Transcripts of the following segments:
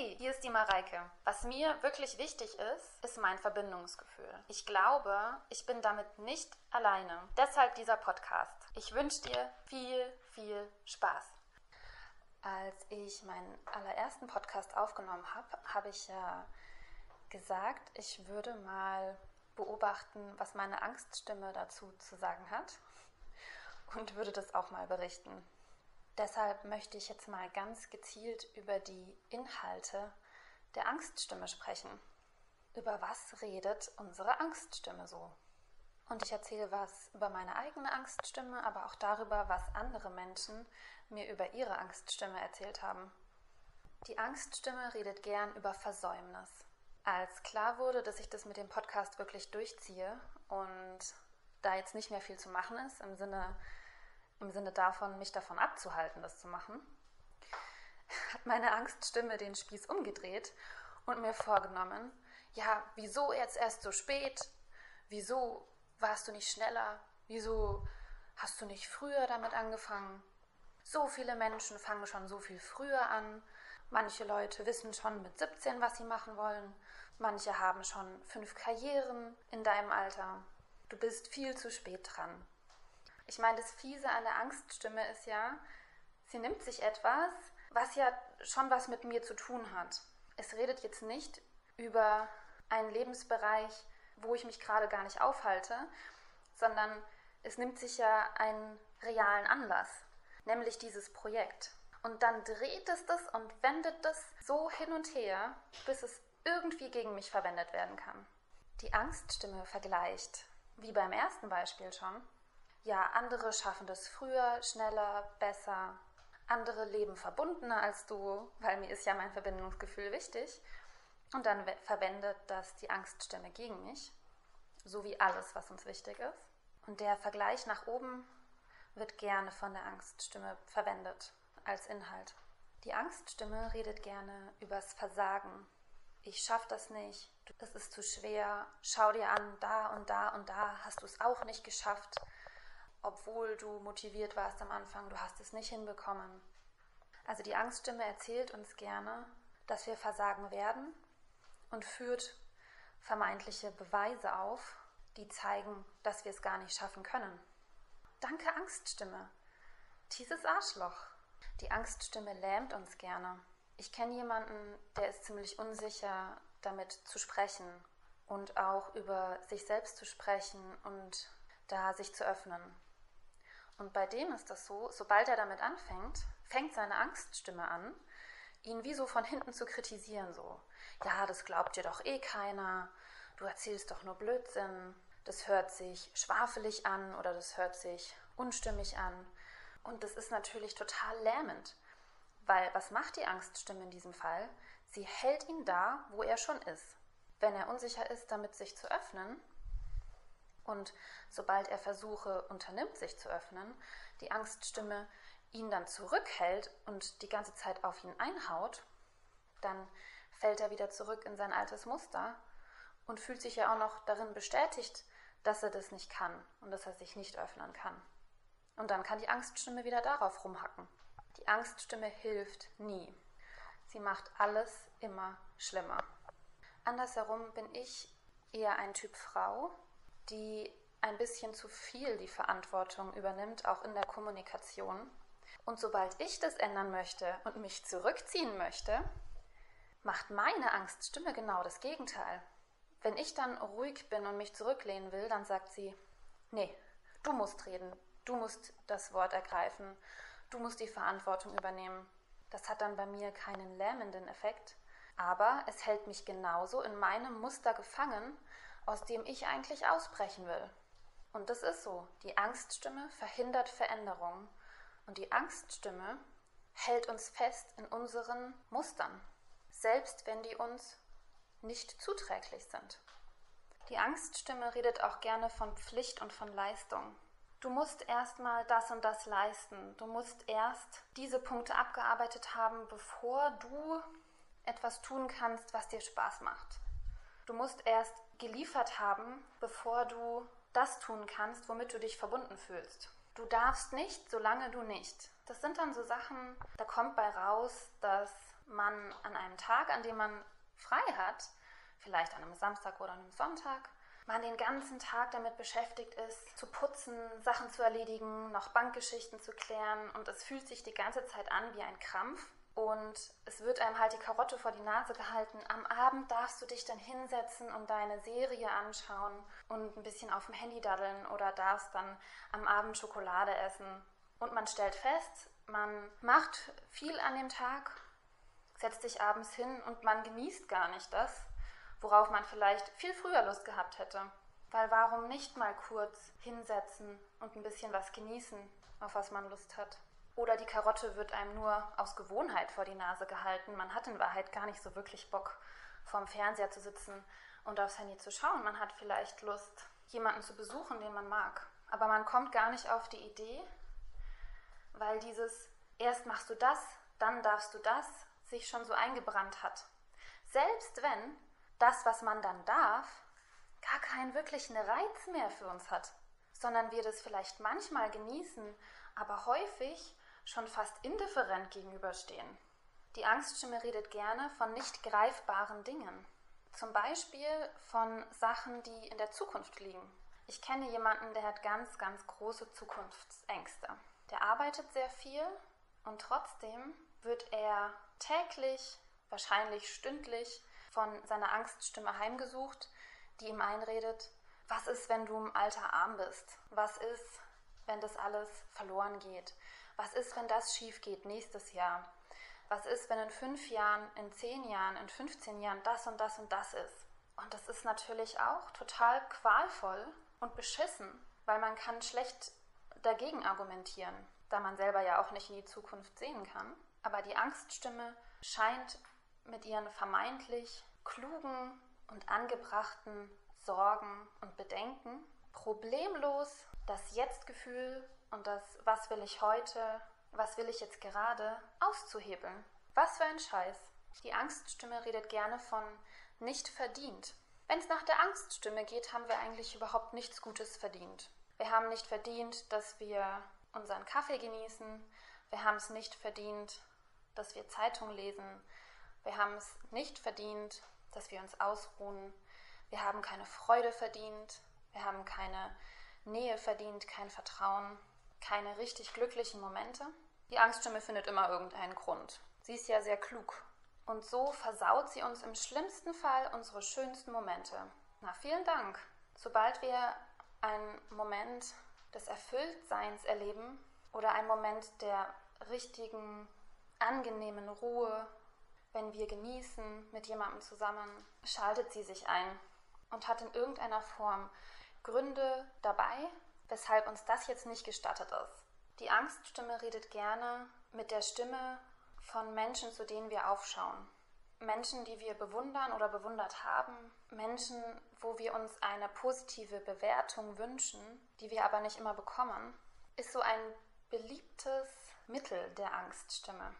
Hey, hier ist die Mareike. Was mir wirklich wichtig ist, ist mein Verbindungsgefühl. Ich glaube, ich bin damit nicht alleine. Deshalb dieser Podcast. Ich wünsche dir viel, viel Spaß. Als ich meinen allerersten Podcast aufgenommen habe, habe ich ja gesagt, ich würde mal beobachten, was meine Angststimme dazu zu sagen hat und würde das auch mal berichten. Deshalb möchte ich jetzt mal ganz gezielt über die Inhalte der Angststimme sprechen. Über was redet unsere Angststimme so? Und ich erzähle was über meine eigene Angststimme, aber auch darüber, was andere Menschen mir über ihre Angststimme erzählt haben. Die Angststimme redet gern über Versäumnis. Als klar wurde, dass ich das mit dem Podcast wirklich durchziehe und da jetzt nicht mehr viel zu machen ist, im Sinne im Sinne davon, mich davon abzuhalten, das zu machen, hat meine Angststimme den Spieß umgedreht und mir vorgenommen, ja, wieso jetzt erst so spät? Wieso warst du nicht schneller? Wieso hast du nicht früher damit angefangen? So viele Menschen fangen schon so viel früher an. Manche Leute wissen schon mit 17, was sie machen wollen. Manche haben schon fünf Karrieren in deinem Alter. Du bist viel zu spät dran. Ich meine, das Fiese an der Angststimme ist ja, sie nimmt sich etwas, was ja schon was mit mir zu tun hat. Es redet jetzt nicht über einen Lebensbereich, wo ich mich gerade gar nicht aufhalte, sondern es nimmt sich ja einen realen Anlass, nämlich dieses Projekt. Und dann dreht es das und wendet das so hin und her, bis es irgendwie gegen mich verwendet werden kann. Die Angststimme vergleicht, wie beim ersten Beispiel schon, ja, andere schaffen das früher, schneller, besser. Andere leben verbundener als du, weil mir ist ja mein Verbindungsgefühl wichtig. Und dann verwendet das die Angststimme gegen mich, so wie alles, was uns wichtig ist. Und der Vergleich nach oben wird gerne von der Angststimme verwendet als Inhalt. Die Angststimme redet gerne übers Versagen. Ich schaffe das nicht, es ist zu schwer, schau dir an, da und da und da hast du es auch nicht geschafft obwohl du motiviert warst am Anfang, du hast es nicht hinbekommen. Also die Angststimme erzählt uns gerne, dass wir versagen werden und führt vermeintliche Beweise auf, die zeigen, dass wir es gar nicht schaffen können. Danke Angststimme. Dieses Arschloch. Die Angststimme lähmt uns gerne. Ich kenne jemanden, der ist ziemlich unsicher, damit zu sprechen und auch über sich selbst zu sprechen und da sich zu öffnen. Und bei dem ist das so, sobald er damit anfängt, fängt seine Angststimme an, ihn wie so von hinten zu kritisieren, so, ja, das glaubt dir doch eh keiner, du erzählst doch nur Blödsinn, das hört sich schwafelig an oder das hört sich unstimmig an. Und das ist natürlich total lähmend, weil was macht die Angststimme in diesem Fall? Sie hält ihn da, wo er schon ist. Wenn er unsicher ist, damit sich zu öffnen, und sobald er Versuche unternimmt, sich zu öffnen, die Angststimme ihn dann zurückhält und die ganze Zeit auf ihn einhaut, dann fällt er wieder zurück in sein altes Muster und fühlt sich ja auch noch darin bestätigt, dass er das nicht kann und dass er sich nicht öffnen kann. Und dann kann die Angststimme wieder darauf rumhacken. Die Angststimme hilft nie. Sie macht alles immer schlimmer. Andersherum bin ich eher ein Typ Frau, die ein bisschen zu viel die Verantwortung übernimmt, auch in der Kommunikation. Und sobald ich das ändern möchte und mich zurückziehen möchte, macht meine Angststimme genau das Gegenteil. Wenn ich dann ruhig bin und mich zurücklehnen will, dann sagt sie, nee, du musst reden, du musst das Wort ergreifen, du musst die Verantwortung übernehmen. Das hat dann bei mir keinen lähmenden Effekt, aber es hält mich genauso in meinem Muster gefangen, aus dem ich eigentlich ausbrechen will. Und das ist so. Die Angststimme verhindert Veränderung. Und die Angststimme hält uns fest in unseren Mustern, selbst wenn die uns nicht zuträglich sind. Die Angststimme redet auch gerne von Pflicht und von Leistung. Du musst erstmal das und das leisten. Du musst erst diese Punkte abgearbeitet haben, bevor du etwas tun kannst, was dir Spaß macht. Du musst erst geliefert haben, bevor du das tun kannst, womit du dich verbunden fühlst. Du darfst nicht, solange du nicht. Das sind dann so Sachen, da kommt bei raus, dass man an einem Tag, an dem man frei hat, vielleicht an einem Samstag oder einem Sonntag, man den ganzen Tag damit beschäftigt ist, zu putzen, Sachen zu erledigen, noch Bankgeschichten zu klären und es fühlt sich die ganze Zeit an wie ein Krampf und es wird einem halt die Karotte vor die Nase gehalten. Am Abend darfst du dich dann hinsetzen und deine Serie anschauen und ein bisschen auf dem Handy daddeln oder darfst dann am Abend Schokolade essen. Und man stellt fest, man macht viel an dem Tag, setzt sich abends hin und man genießt gar nicht das, worauf man vielleicht viel früher Lust gehabt hätte. Weil warum nicht mal kurz hinsetzen und ein bisschen was genießen, auf was man Lust hat? Oder die Karotte wird einem nur aus Gewohnheit vor die Nase gehalten. Man hat in Wahrheit gar nicht so wirklich Bock, vorm Fernseher zu sitzen und aufs Handy zu schauen. Man hat vielleicht Lust, jemanden zu besuchen, den man mag. Aber man kommt gar nicht auf die Idee, weil dieses erst machst du das, dann darfst du das sich schon so eingebrannt hat. Selbst wenn das, was man dann darf, gar keinen wirklichen Reiz mehr für uns hat, sondern wir das vielleicht manchmal genießen, aber häufig schon fast indifferent gegenüberstehen. Die Angststimme redet gerne von nicht greifbaren Dingen, zum Beispiel von Sachen, die in der Zukunft liegen. Ich kenne jemanden, der hat ganz, ganz große Zukunftsängste. Der arbeitet sehr viel und trotzdem wird er täglich, wahrscheinlich stündlich von seiner Angststimme heimgesucht, die ihm einredet, was ist, wenn du im Alter arm bist? Was ist, wenn das alles verloren geht? Was ist, wenn das schief geht nächstes Jahr? Was ist, wenn in fünf Jahren, in zehn Jahren, in 15 Jahren das und das und das ist? Und das ist natürlich auch total qualvoll und beschissen, weil man kann schlecht dagegen argumentieren, da man selber ja auch nicht in die Zukunft sehen kann. Aber die Angststimme scheint mit ihren vermeintlich klugen und angebrachten Sorgen und Bedenken problemlos das Jetzt-Gefühl und das Was will ich heute, was will ich jetzt gerade auszuhebeln. Was für ein Scheiß. Die Angststimme redet gerne von nicht verdient. Wenn es nach der Angststimme geht, haben wir eigentlich überhaupt nichts Gutes verdient. Wir haben nicht verdient, dass wir unseren Kaffee genießen. Wir haben es nicht verdient, dass wir Zeitung lesen. Wir haben es nicht verdient, dass wir uns ausruhen. Wir haben keine Freude verdient. Wir haben keine Nähe verdient, kein Vertrauen, keine richtig glücklichen Momente. Die Angststimme findet immer irgendeinen Grund. Sie ist ja sehr klug. Und so versaut sie uns im schlimmsten Fall unsere schönsten Momente. Na, vielen Dank. Sobald wir einen Moment des Erfülltseins erleben oder einen Moment der richtigen, angenehmen Ruhe, wenn wir genießen mit jemandem zusammen, schaltet sie sich ein und hat in irgendeiner Form Gründe dabei, weshalb uns das jetzt nicht gestattet ist. Die Angststimme redet gerne mit der Stimme von Menschen, zu denen wir aufschauen. Menschen, die wir bewundern oder bewundert haben, Menschen, wo wir uns eine positive Bewertung wünschen, die wir aber nicht immer bekommen, ist so ein beliebtes Mittel der Angststimme.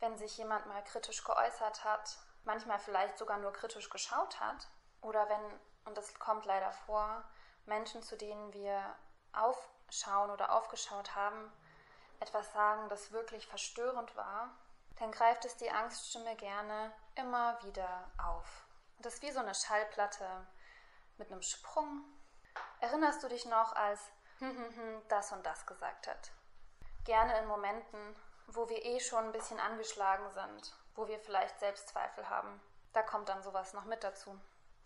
Wenn sich jemand mal kritisch geäußert hat, manchmal vielleicht sogar nur kritisch geschaut hat, oder wenn, und das kommt leider vor, Menschen, zu denen wir aufschauen oder aufgeschaut haben, etwas sagen, das wirklich verstörend war, dann greift es die Angststimme gerne immer wieder auf. Das ist wie so eine Schallplatte mit einem Sprung. Erinnerst du dich noch, als das und das gesagt hat? Gerne in Momenten, wo wir eh schon ein bisschen angeschlagen sind, wo wir vielleicht Selbstzweifel haben. Da kommt dann sowas noch mit dazu.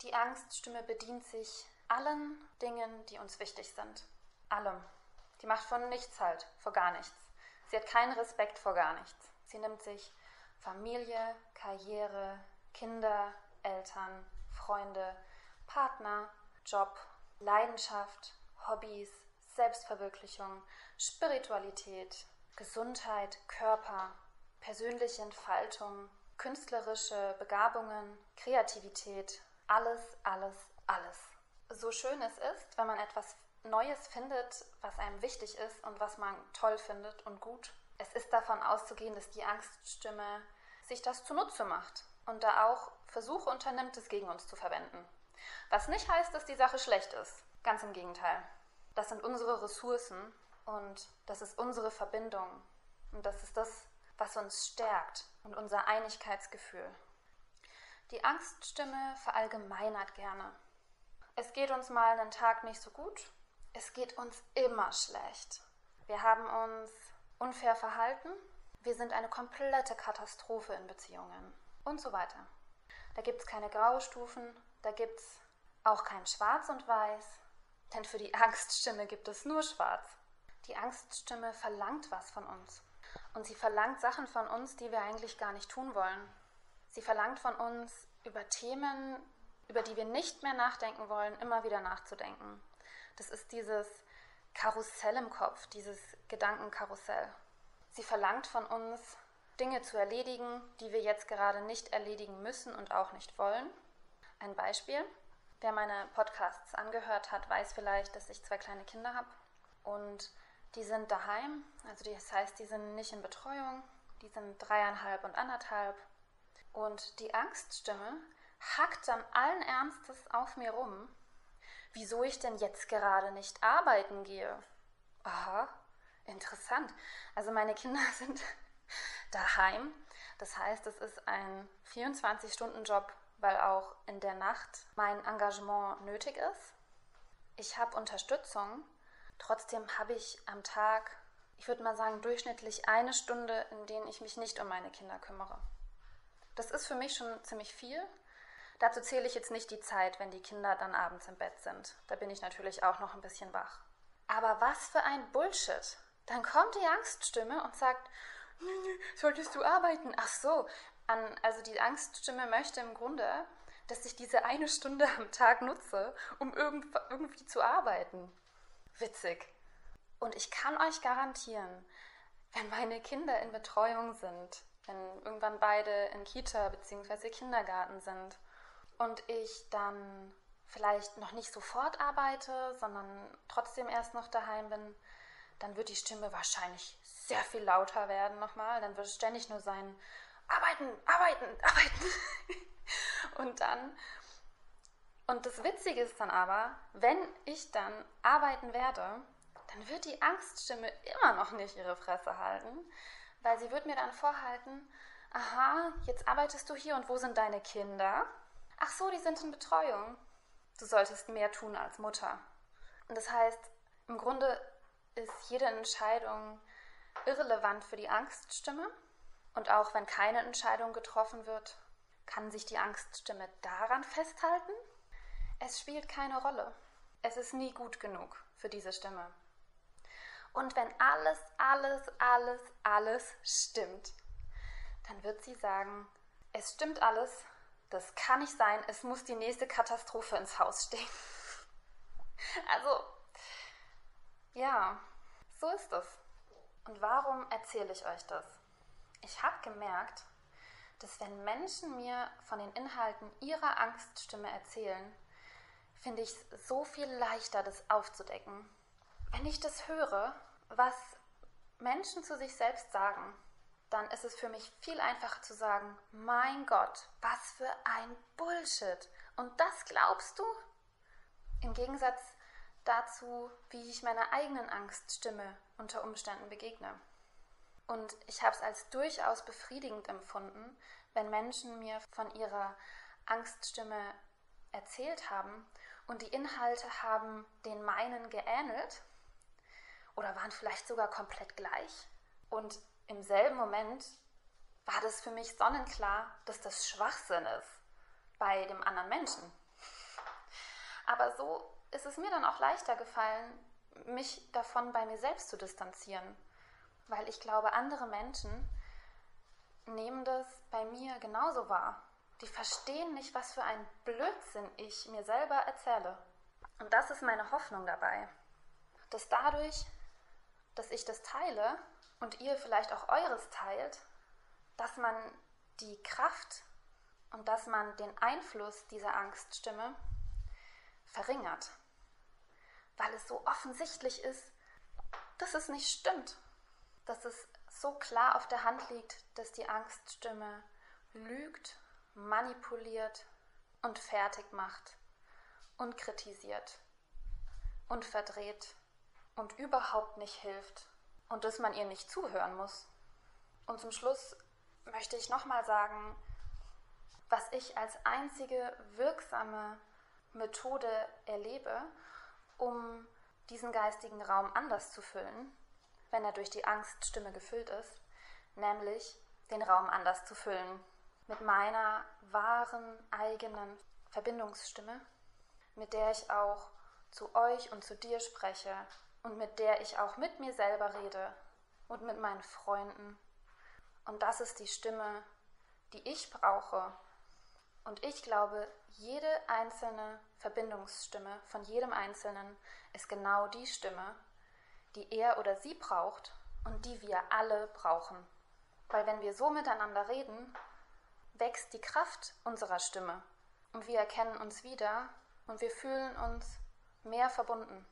Die Angststimme bedient sich allen Dingen, die uns wichtig sind. Allem. Die macht von nichts halt, vor gar nichts. Sie hat keinen Respekt vor gar nichts. Sie nimmt sich Familie, Karriere, Kinder, Eltern, Freunde, Partner, Job, Leidenschaft, Hobbys, Selbstverwirklichung, Spiritualität, Gesundheit, Körper, persönliche Entfaltung, künstlerische Begabungen, Kreativität, alles, alles, alles so schön es ist, wenn man etwas Neues findet, was einem wichtig ist und was man toll findet und gut. Es ist davon auszugehen, dass die Angststimme sich das zunutze macht und da auch Versuche unternimmt, es gegen uns zu verwenden. Was nicht heißt, dass die Sache schlecht ist. Ganz im Gegenteil. Das sind unsere Ressourcen und das ist unsere Verbindung. Und das ist das, was uns stärkt und unser Einigkeitsgefühl. Die Angststimme verallgemeinert gerne. Es geht uns mal einen Tag nicht so gut, es geht uns immer schlecht. Wir haben uns unfair verhalten, wir sind eine komplette Katastrophe in Beziehungen und so weiter. Da gibt es keine Graustufen, da gibt es auch kein Schwarz und Weiß, denn für die Angststimme gibt es nur Schwarz. Die Angststimme verlangt was von uns. Und sie verlangt Sachen von uns, die wir eigentlich gar nicht tun wollen. Sie verlangt von uns, über Themen, über die wir nicht mehr nachdenken wollen, immer wieder nachzudenken. Das ist dieses Karussell im Kopf, dieses Gedankenkarussell. Sie verlangt von uns, Dinge zu erledigen, die wir jetzt gerade nicht erledigen müssen und auch nicht wollen. Ein Beispiel. Wer meine Podcasts angehört hat, weiß vielleicht, dass ich zwei kleine Kinder habe und die sind daheim. Also das heißt, die sind nicht in Betreuung, die sind dreieinhalb und anderthalb. Und die Angststimme hackt dann allen Ernstes auf mir rum, wieso ich denn jetzt gerade nicht arbeiten gehe. Aha, interessant. Also meine Kinder sind daheim. Das heißt, es ist ein 24-Stunden-Job, weil auch in der Nacht mein Engagement nötig ist. Ich habe Unterstützung. Trotzdem habe ich am Tag, ich würde mal sagen, durchschnittlich eine Stunde, in denen ich mich nicht um meine Kinder kümmere. Das ist für mich schon ziemlich viel. Dazu zähle ich jetzt nicht die Zeit, wenn die Kinder dann abends im Bett sind. Da bin ich natürlich auch noch ein bisschen wach. Aber was für ein Bullshit. Dann kommt die Angststimme und sagt, solltest du arbeiten? Ach so, an, also die Angststimme möchte im Grunde, dass ich diese eine Stunde am Tag nutze, um irgend, irgendwie zu arbeiten. Witzig. Und ich kann euch garantieren, wenn meine Kinder in Betreuung sind, wenn irgendwann beide in Kita bzw. Kindergarten sind und ich dann vielleicht noch nicht sofort arbeite, sondern trotzdem erst noch daheim bin, dann wird die Stimme wahrscheinlich sehr viel lauter werden nochmal. Dann wird es ständig nur sein, arbeiten, arbeiten, arbeiten. und dann, und das Witzige ist dann aber, wenn ich dann arbeiten werde, dann wird die Angststimme immer noch nicht ihre Fresse halten, weil sie wird mir dann vorhalten, aha, jetzt arbeitest du hier und wo sind deine Kinder? Ach so, die sind in Betreuung. Du solltest mehr tun als Mutter. Und das heißt, im Grunde ist jede Entscheidung irrelevant für die Angststimme. Und auch wenn keine Entscheidung getroffen wird, kann sich die Angststimme daran festhalten. Es spielt keine Rolle. Es ist nie gut genug für diese Stimme. Und wenn alles, alles, alles, alles stimmt, dann wird sie sagen, es stimmt alles, das kann nicht sein, es muss die nächste Katastrophe ins Haus stehen. Also, ja, so ist es. Und warum erzähle ich euch das? Ich habe gemerkt, dass wenn Menschen mir von den Inhalten ihrer Angststimme erzählen, finde ich es so viel leichter, das aufzudecken wenn ich das höre, was Menschen zu sich selbst sagen, dann ist es für mich viel einfacher zu sagen, mein Gott, was für ein Bullshit. Und das glaubst du? Im Gegensatz dazu, wie ich meiner eigenen Angststimme unter Umständen begegne. Und ich habe es als durchaus befriedigend empfunden, wenn Menschen mir von ihrer Angststimme erzählt haben und die Inhalte haben den meinen geähnelt oder waren vielleicht sogar komplett gleich. Und im selben Moment war das für mich sonnenklar, dass das Schwachsinn ist bei dem anderen Menschen. Aber so ist es mir dann auch leichter gefallen, mich davon bei mir selbst zu distanzieren, weil ich glaube, andere Menschen nehmen das bei mir genauso wahr. Die verstehen nicht, was für ein Blödsinn ich mir selber erzähle. Und das ist meine Hoffnung dabei, dass dadurch dass ich das teile und ihr vielleicht auch eures teilt, dass man die Kraft und dass man den Einfluss dieser Angststimme verringert, weil es so offensichtlich ist, dass es nicht stimmt, dass es so klar auf der Hand liegt, dass die Angststimme lügt, manipuliert und fertig macht und kritisiert und verdreht und überhaupt nicht hilft und dass man ihr nicht zuhören muss. Und zum Schluss möchte ich nochmal sagen, was ich als einzige wirksame Methode erlebe, um diesen geistigen Raum anders zu füllen, wenn er durch die Angststimme gefüllt ist, nämlich den Raum anders zu füllen mit meiner wahren eigenen Verbindungsstimme, mit der ich auch zu euch und zu dir spreche und mit der ich auch mit mir selber rede und mit meinen Freunden. Und das ist die Stimme, die ich brauche. Und ich glaube, jede einzelne Verbindungsstimme von jedem Einzelnen ist genau die Stimme, die er oder sie braucht und die wir alle brauchen. Weil wenn wir so miteinander reden, wächst die Kraft unserer Stimme und wir erkennen uns wieder und wir fühlen uns mehr verbunden.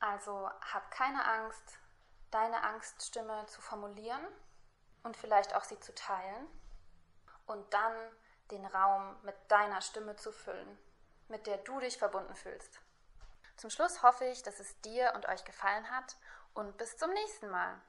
Also hab keine Angst, deine Angststimme zu formulieren und vielleicht auch sie zu teilen und dann den Raum mit deiner Stimme zu füllen, mit der du dich verbunden fühlst. Zum Schluss hoffe ich, dass es dir und euch gefallen hat und bis zum nächsten Mal.